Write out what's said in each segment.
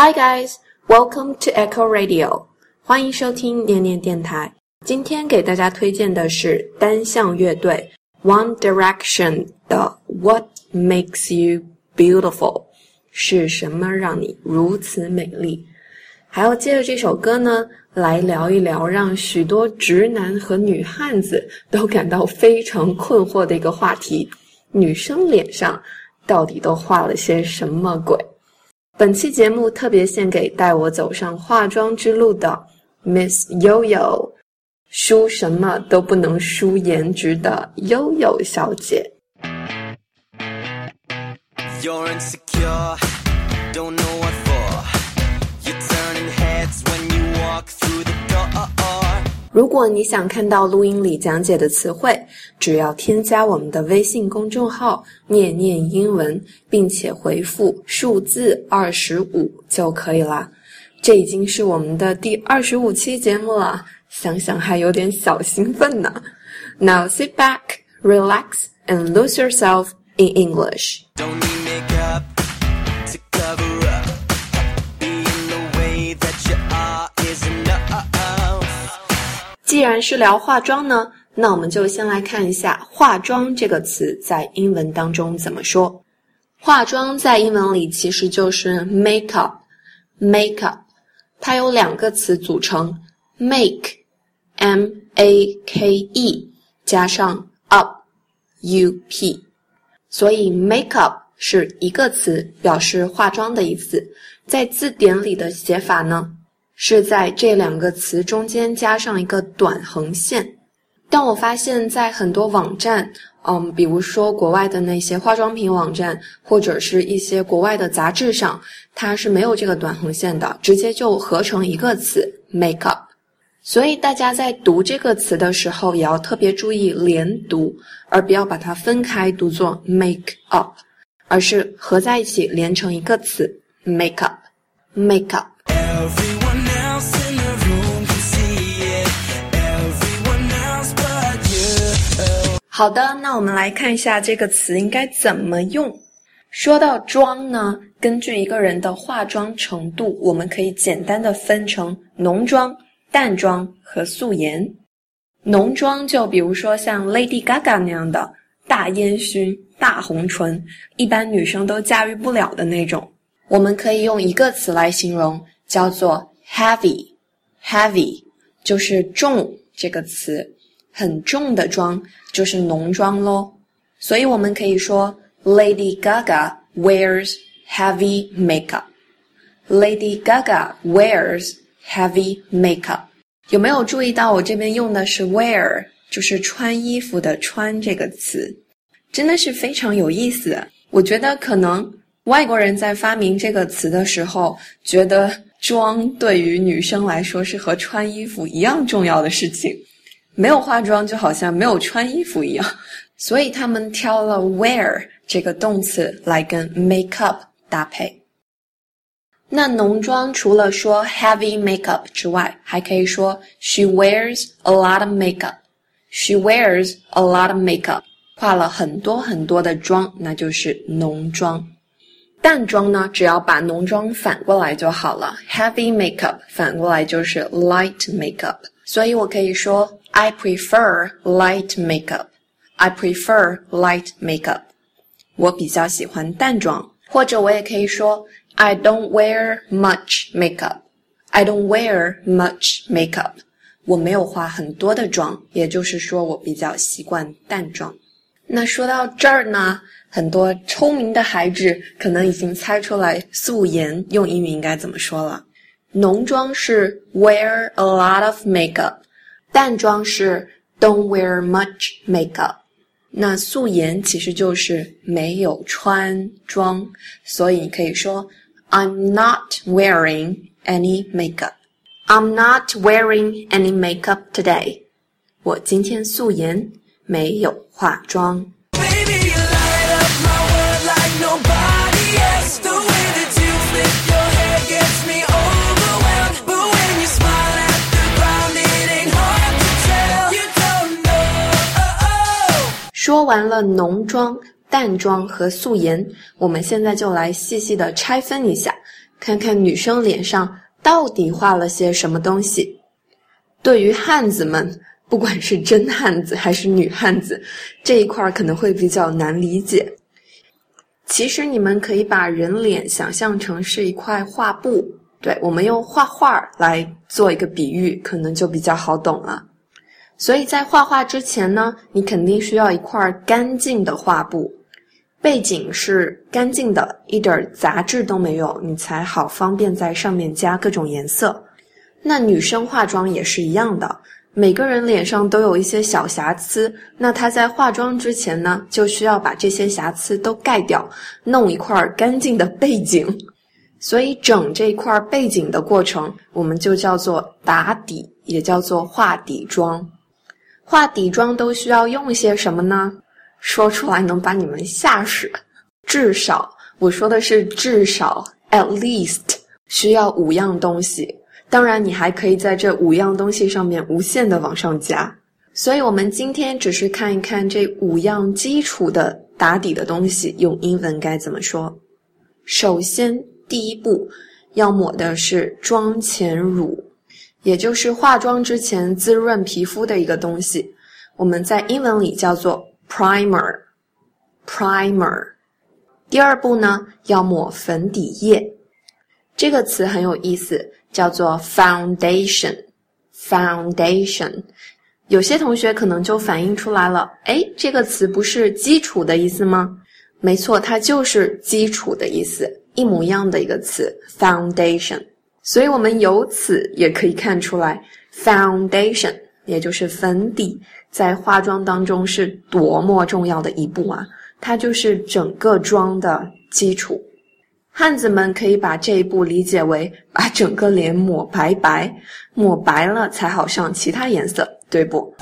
Hi guys, welcome to Echo Radio，欢迎收听念念电台。今天给大家推荐的是单向乐队 One Direction 的 What Makes You Beautiful，是什么让你如此美丽？还要借着这首歌呢，来聊一聊让许多直男和女汉子都感到非常困惑的一个话题：女生脸上到底都画了些什么鬼？本期节目特别献给带我走上化妆之路的 Miss Yoyo，输什么都不能输颜值的悠悠小姐。如果你想看到录音里讲解的词汇，只要添加我们的微信公众号“念念英文”，并且回复数字二十五就可以啦。这已经是我们的第二十五期节目了，想想还有点小兴奋呢。Now sit back, relax, and lose yourself in English. Being 既然是聊化妆呢，那我们就先来看一下“化妆”这个词在英文当中怎么说。化妆在英文里其实就是 makeup，makeup，它有两个词组成，make，m a k e，加上 up，u p，所以 makeup 是一个词，表示化妆的意思。在字典里的写法呢？是在这两个词中间加上一个短横线，但我发现，在很多网站，嗯，比如说国外的那些化妆品网站，或者是一些国外的杂志上，它是没有这个短横线的，直接就合成一个词 makeup。所以大家在读这个词的时候，也要特别注意连读，而不要把它分开读作 make up，而是合在一起连成一个词 makeup，makeup。好的，那我们来看一下这个词应该怎么用。说到妆呢，根据一个人的化妆程度，我们可以简单的分成浓妆、淡妆和素颜。浓妆就比如说像 Lady Gaga 那样的大烟熏、大红唇，一般女生都驾驭不了的那种。我们可以用一个词来形容，叫做 heavy。heavy 就是重这个词。很重的妆就是浓妆喽，所以我们可以说 Lady Gaga wears heavy makeup. Lady Gaga wears heavy makeup. 有没有注意到我这边用的是 wear，就是穿衣服的穿这个词，真的是非常有意思。我觉得可能外国人在发明这个词的时候，觉得妆对于女生来说是和穿衣服一样重要的事情。没有化妆就好像没有穿衣服一样，所以他们挑了 wear 这个动词来跟 make up 搭配。那浓妆除了说 heavy makeup 之外，还可以说 she wears a lot of makeup。she wears a lot of makeup，化了很多很多的妆，那就是浓妆。淡妆呢，只要把浓妆反过来就好了。heavy makeup 反过来就是 light makeup，所以我可以说。I prefer light makeup. I prefer light makeup. 我比较喜欢淡妆，或者我也可以说 I don't wear much makeup. I don't wear much makeup. 我没有化很多的妆，也就是说我比较习惯淡妆。那说到这儿呢，很多聪明的孩子可能已经猜出来素颜用英语应该怎么说了。浓妆是 wear a lot of makeup。淡妆是 don't wear much makeup，那素颜其实就是没有穿妆，所以你可以说 I'm not wearing any makeup. I'm not wearing any makeup today. 我今天素颜，没有化妆。说完了浓妆、淡妆和素颜，我们现在就来细细的拆分一下，看看女生脸上到底画了些什么东西。对于汉子们，不管是真汉子还是女汉子，这一块可能会比较难理解。其实你们可以把人脸想象成是一块画布，对我们用画画来做一个比喻，可能就比较好懂了。所以在画画之前呢，你肯定需要一块干净的画布，背景是干净的，一点杂质都没有，你才好方便在上面加各种颜色。那女生化妆也是一样的。每个人脸上都有一些小瑕疵，那她在化妆之前呢，就需要把这些瑕疵都盖掉，弄一块干净的背景。所以整这块背景的过程，我们就叫做打底，也叫做画底妆。画底妆都需要用些什么呢？说出来能把你们吓死。至少我说的是至少，at least 需要五样东西。当然，你还可以在这五样东西上面无限的往上加。所以，我们今天只是看一看这五样基础的打底的东西用英文该怎么说。首先，第一步要抹的是妆前乳，也就是化妆之前滋润皮肤的一个东西。我们在英文里叫做 primer。primer。第二步呢，要抹粉底液。这个词很有意思。叫做 foundation，foundation，有些同学可能就反映出来了，哎，这个词不是基础的意思吗？没错，它就是基础的意思，一模一样的一个词 foundation。所以我们由此也可以看出来，foundation 也就是粉底，在化妆当中是多么重要的一步啊！它就是整个妆的基础。汉子们可以把这一步理解为把整个脸抹白白，抹白了才好上其他颜色，对不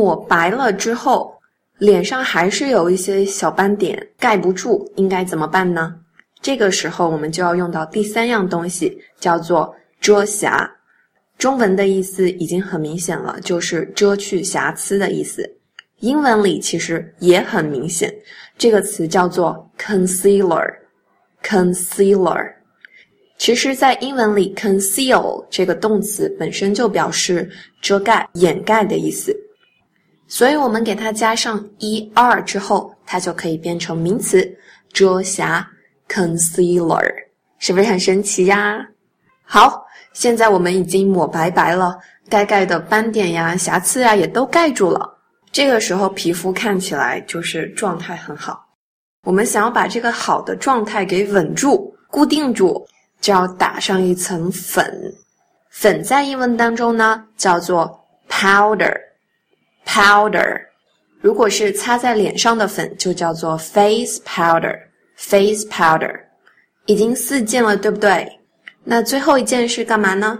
抹白了之后，脸上还是有一些小斑点盖不住，应该怎么办呢？这个时候我们就要用到第三样东西，叫做遮瑕。中文的意思已经很明显了，就是遮去瑕疵的意思。英文里其实也很明显，这个词叫做 concealer。concealer。其实，在英文里，conceal 这个动词本身就表示遮盖、掩盖的意思。所以我们给它加上 er 之后，它就可以变成名词遮瑕 concealer，是不是很神奇呀？好，现在我们已经抹白白了，该盖的斑点呀、瑕疵呀也都盖住了。这个时候皮肤看起来就是状态很好。我们想要把这个好的状态给稳住、固定住，就要打上一层粉。粉在英文当中呢叫做 powder。Powder，如果是擦在脸上的粉，就叫做 face powder。Face powder，已经四件了，对不对？那最后一件是干嘛呢？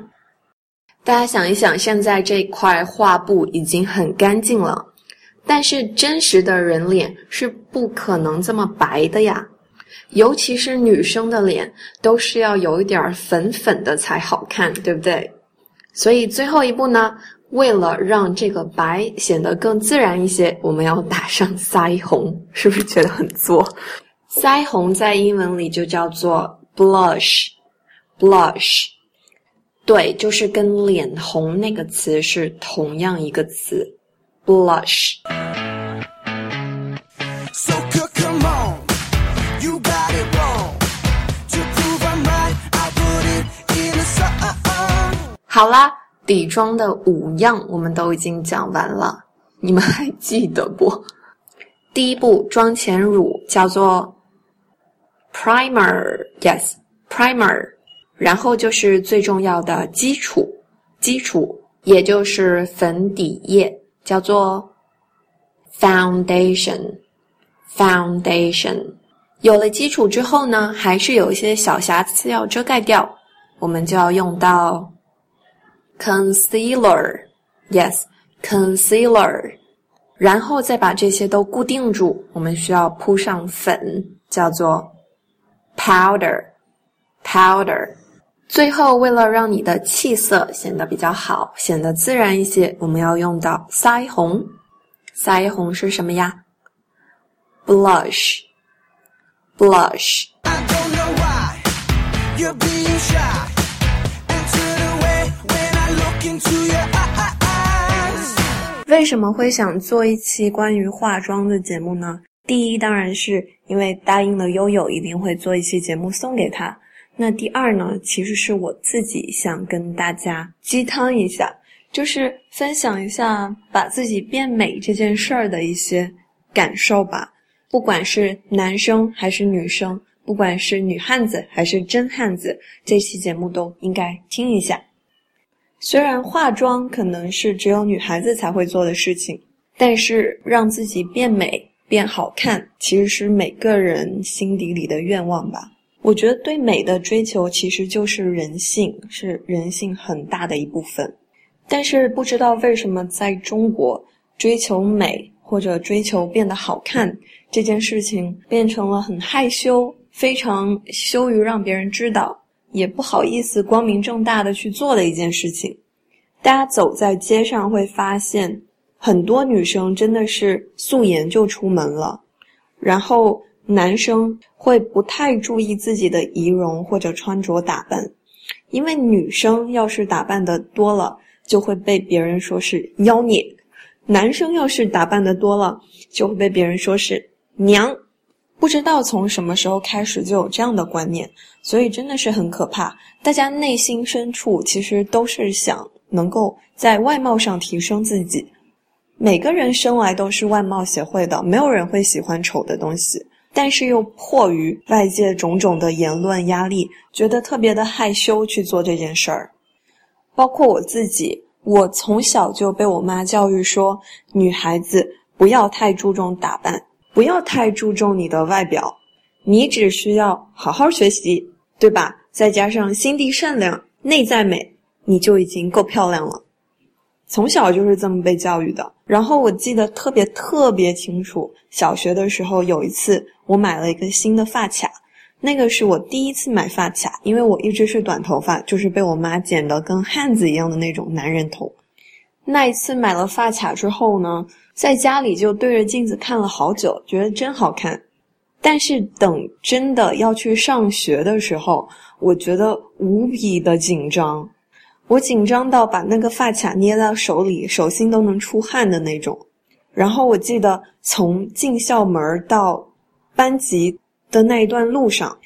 大家想一想，现在这块画布已经很干净了，但是真实的人脸是不可能这么白的呀，尤其是女生的脸，都是要有一点粉粉的才好看，对不对？所以最后一步呢？为了让这个白显得更自然一些，我们要打上腮红，是不是觉得很作？腮红在英文里就叫做 blush，blush，对，就是跟脸红那个词是同样一个词，blush。好啦。底妆的五样我们都已经讲完了，你们还记得不？第一步，妆前乳叫做 primer，yes，primer，然后就是最重要的基础，基础也就是粉底液，叫做 foundation，foundation。有了基础之后呢，还是有一些小瑕疵要遮盖掉，我们就要用到。Concealer，yes，concealer。然后再把这些都固定住，我们需要铺上粉，叫做 powder，powder。最后，为了让你的气色显得比较好，显得自然一些，我们要用到腮红。腮红是什么呀？blush，blush。为什么会想做一期关于化妆的节目呢？第一，当然是因为答应了悠悠，一定会做一期节目送给他。那第二呢，其实是我自己想跟大家鸡汤一下，就是分享一下把自己变美这件事儿的一些感受吧。不管是男生还是女生，不管是女汉子还是真汉子，这期节目都应该听一下。虽然化妆可能是只有女孩子才会做的事情，但是让自己变美、变好看，其实是每个人心底里的愿望吧。我觉得对美的追求其实就是人性，是人性很大的一部分。但是不知道为什么在中国，追求美或者追求变得好看这件事情变成了很害羞、非常羞于让别人知道。也不好意思光明正大的去做的一件事情，大家走在街上会发现，很多女生真的是素颜就出门了，然后男生会不太注意自己的仪容或者穿着打扮，因为女生要是打扮的多了，就会被别人说是妖孽；男生要是打扮的多了，就会被别人说是娘。不知道从什么时候开始就有这样的观念，所以真的是很可怕。大家内心深处其实都是想能够在外貌上提升自己。每个人生来都是外貌协会的，没有人会喜欢丑的东西，但是又迫于外界种种的言论压力，觉得特别的害羞去做这件事儿。包括我自己，我从小就被我妈教育说，女孩子不要太注重打扮。不要太注重你的外表，你只需要好好学习，对吧？再加上心地善良、内在美，你就已经够漂亮了。从小就是这么被教育的。然后我记得特别特别清楚，小学的时候有一次，我买了一个新的发卡，那个是我第一次买发卡，因为我一直是短头发，就是被我妈剪的跟汉子一样的那种男人头。那一次买了发卡之后呢？在家里就对着镜子看了好久，觉得真好看。但是等真的要去上学的时候，我觉得无比的紧张。我紧张到把那个发卡捏到手里，手心都能出汗的那种。然后我记得从进校门到班级的那一段路上，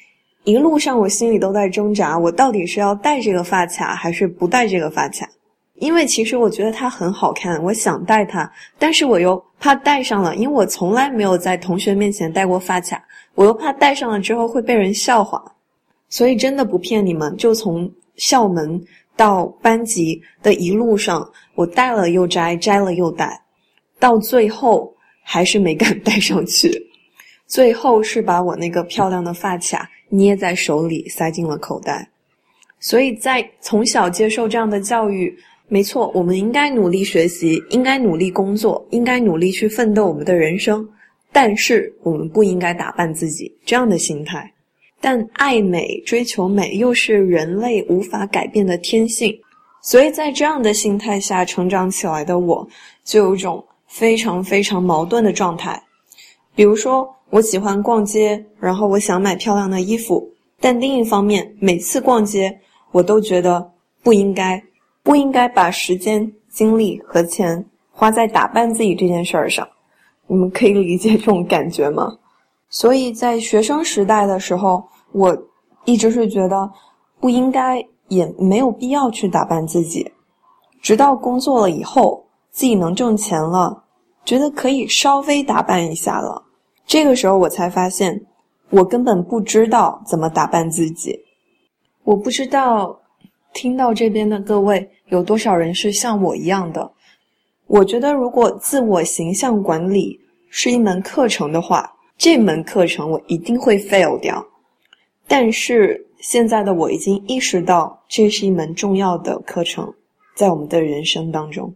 一路上我心里都在挣扎：我到底是要戴这个发卡，还是不戴这个发卡？因为其实我觉得它很好看，我想戴它，但是我又怕戴上了，因为我从来没有在同学面前戴过发卡，我又怕戴上了之后会被人笑话，所以真的不骗你们，就从校门到班级的一路上，我戴了又摘，摘了又戴，到最后还是没敢 戴上去，最后是把我那个漂亮的发卡捏在手里，塞进了口袋，所以在从小接受这样的教育。没错，我们应该努力学习，应该努力工作，应该努力去奋斗我们的人生。但是，我们不应该打扮自己这样的心态。但爱美、追求美又是人类无法改变的天性，所以在这样的心态下成长起来的我，就有一种非常非常矛盾的状态。比如说，我喜欢逛街，然后我想买漂亮的衣服，但另一方面，每次逛街，我都觉得不应该。不应该把时间、精力和钱花在打扮自己这件事儿上，你们可以理解这种感觉吗？所以在学生时代的时候，我一直是觉得不应该，也没有必要去打扮自己。直到工作了以后，自己能挣钱了，觉得可以稍微打扮一下了。这个时候我才发现，我根本不知道怎么打扮自己，我不知道。听到这边的各位，有多少人是像我一样的？我觉得，如果自我形象管理是一门课程的话，这门课程我一定会 fail 掉。但是现在的我已经意识到，这是一门重要的课程，在我们的人生当中。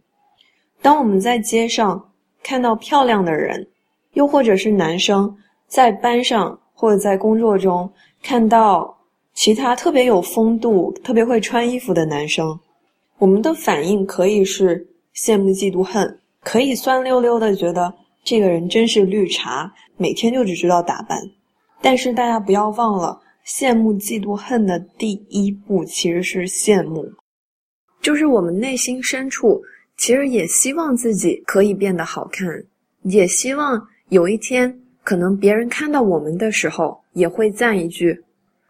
当我们在街上看到漂亮的人，又或者是男生在班上或者在工作中看到其他特别有风度、特别会穿衣服的男生，我们的反应可以是羡慕、嫉妒、恨，可以酸溜溜的觉得这个人真是绿茶，每天就只知道打扮。但是大家不要忘了，羡慕、嫉妒、恨的第一步其实是羡慕。就是我们内心深处，其实也希望自己可以变得好看，也希望有一天，可能别人看到我们的时候，也会赞一句：“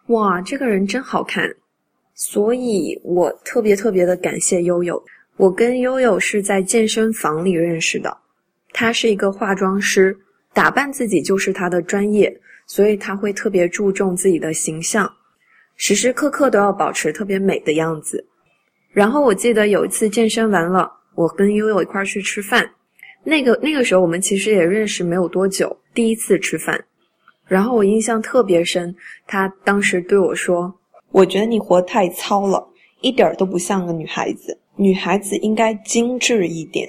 哇，这个人真好看。”所以，我特别特别的感谢悠悠。我跟悠悠是在健身房里认识的，他是一个化妆师，打扮自己就是他的专业，所以他会特别注重自己的形象，时时刻刻都要保持特别美的样子。然后我记得有一次健身完了，我跟悠悠一块儿去吃饭。那个那个时候我们其实也认识没有多久，第一次吃饭。然后我印象特别深，他当时对我说：“我觉得你活太糙了，一点都不像个女孩子。女孩子应该精致一点。”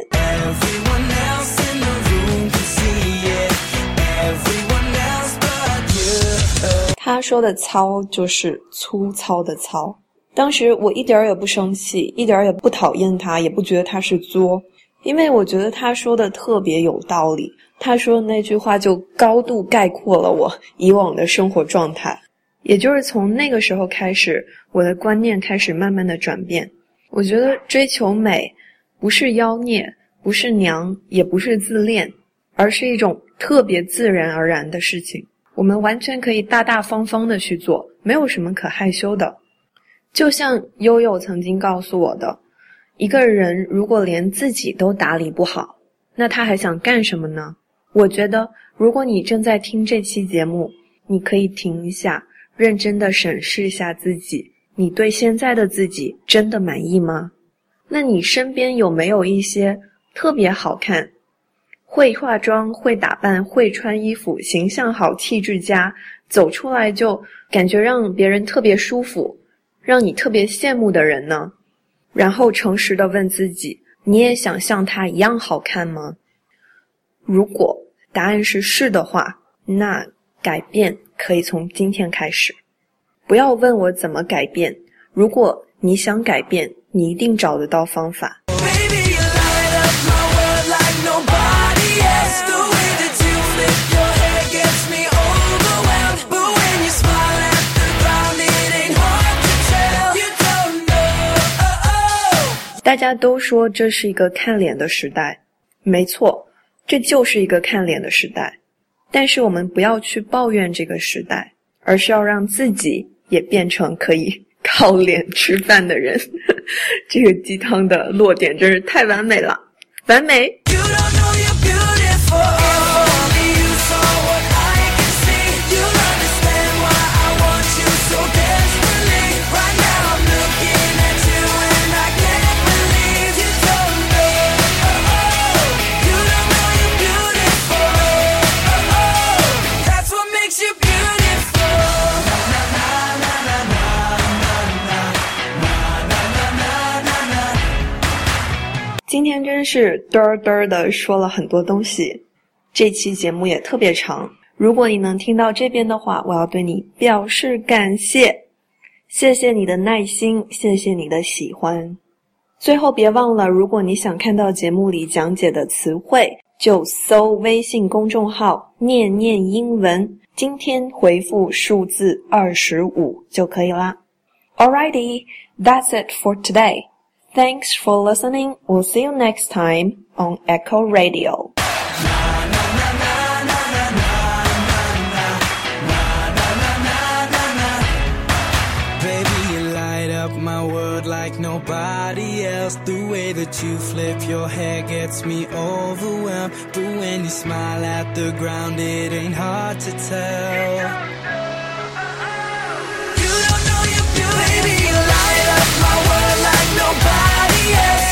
他说的“糙”就是粗糙的“糙”。当时我一点儿也不生气，一点儿也不讨厌他，也不觉得他是作，因为我觉得他说的特别有道理。他说的那句话就高度概括了我以往的生活状态。也就是从那个时候开始，我的观念开始慢慢的转变。我觉得追求美，不是妖孽，不是娘，也不是自恋，而是一种特别自然而然的事情。我们完全可以大大方方的去做，没有什么可害羞的。就像悠悠曾经告诉我的，一个人如果连自己都打理不好，那他还想干什么呢？我觉得，如果你正在听这期节目，你可以停一下，认真的审视一下自己，你对现在的自己真的满意吗？那你身边有没有一些特别好看、会化妆、会打扮、会穿衣服、形象好、气质佳，走出来就感觉让别人特别舒服？让你特别羡慕的人呢？然后诚实的问自己：你也想像他一样好看吗？如果答案是是的话，那改变可以从今天开始。不要问我怎么改变，如果你想改变，你一定找得到方法。大家都说这是一个看脸的时代，没错，这就是一个看脸的时代。但是我们不要去抱怨这个时代，而是要让自己也变成可以靠脸吃饭的人。这个鸡汤的落点真是太完美了，完美。是嘚嘚的说了很多东西，这期节目也特别长。如果你能听到这边的话，我要对你表示感谢，谢谢你的耐心，谢谢你的喜欢。最后别忘了，如果你想看到节目里讲解的词汇，就搜微信公众号“念念英文”，今天回复数字二十五就可以啦。Alrighty, that's it for today. Thanks for listening. We'll see you next time on Echo Radio. like nobody else. The way that you flip your hair gets me overwhelmed. But when you smile at the ground, it ain't hard to tell. You don't know you light up my world nobody else